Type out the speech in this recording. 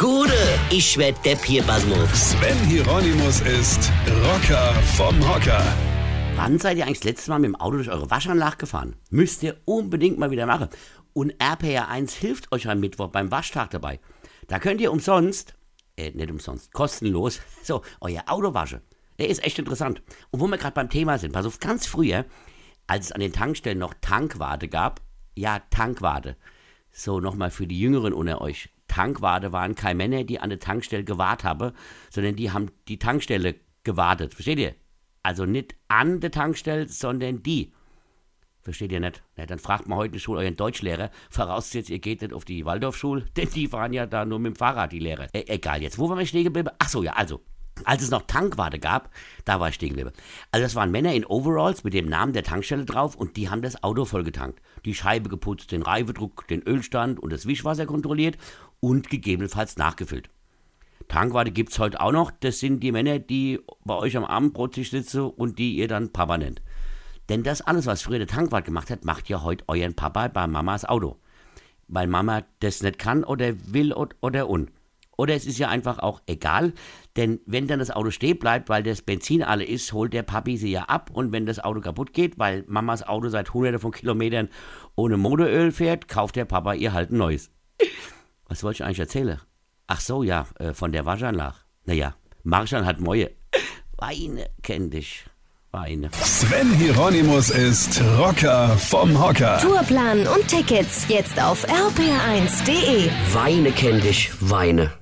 Gude, ich werd Depp hier, Basmus. Sven Hieronymus ist Rocker vom Hocker. Wann seid ihr eigentlich das letzte Mal mit dem Auto durch eure Waschanlage gefahren? Müsst ihr unbedingt mal wieder machen. Und RPR1 hilft euch am Mittwoch beim Waschtag dabei. Da könnt ihr umsonst, äh, nicht umsonst, kostenlos, so, euer Auto waschen. Der ist echt interessant. Und wo wir gerade beim Thema sind, pass auf, ganz früher, als es an den Tankstellen noch Tankwarte gab, ja, Tankwarte. So, nochmal für die Jüngeren unter euch. Tankwarte waren keine Männer, die an der Tankstelle gewartet haben, sondern die haben die Tankstelle gewartet. Versteht ihr? Also nicht an der Tankstelle, sondern die. Versteht ihr nicht? Na, dann fragt mal heute in der Schule euren Deutschlehrer, vorausgesetzt ihr geht nicht auf die Waldorfschule, denn die fahren ja da nur mit dem Fahrrad, die Lehrer. E egal, jetzt, wo waren wir stehen geblieben? Ach so, ja, also, als es noch Tankwarte gab, da war ich stehen. Also das waren Männer in Overalls mit dem Namen der Tankstelle drauf und die haben das Auto vollgetankt. Die Scheibe geputzt, den Reifedruck, den Ölstand und das Wischwasser kontrolliert und gegebenenfalls nachgefüllt. Tankwarte gibt's heute auch noch. Das sind die Männer, die bei euch am Abendbrottisch sitzen und die ihr dann Papa nennt. Denn das alles, was früher der Tankwart gemacht hat, macht ja heute euren Papa bei Mamas Auto. Weil Mama das nicht kann oder will oder un. Oder es ist ja einfach auch egal, denn wenn dann das Auto stehen bleibt, weil das Benzin alle ist, holt der Papi sie ja ab und wenn das Auto kaputt geht, weil Mamas Auto seit hunderte von Kilometern ohne Motoröl fährt, kauft der Papa ihr halt ein neues. Was wollte ich eigentlich erzählen? Ach so, ja, äh, von der Waschanlage. Naja, Marschall hat Mäue. Weine kenn dich. Weine. Sven Hieronymus ist Rocker vom Hocker. Tourplan und Tickets jetzt auf rpr1.de. Weine kenn dich, Weine.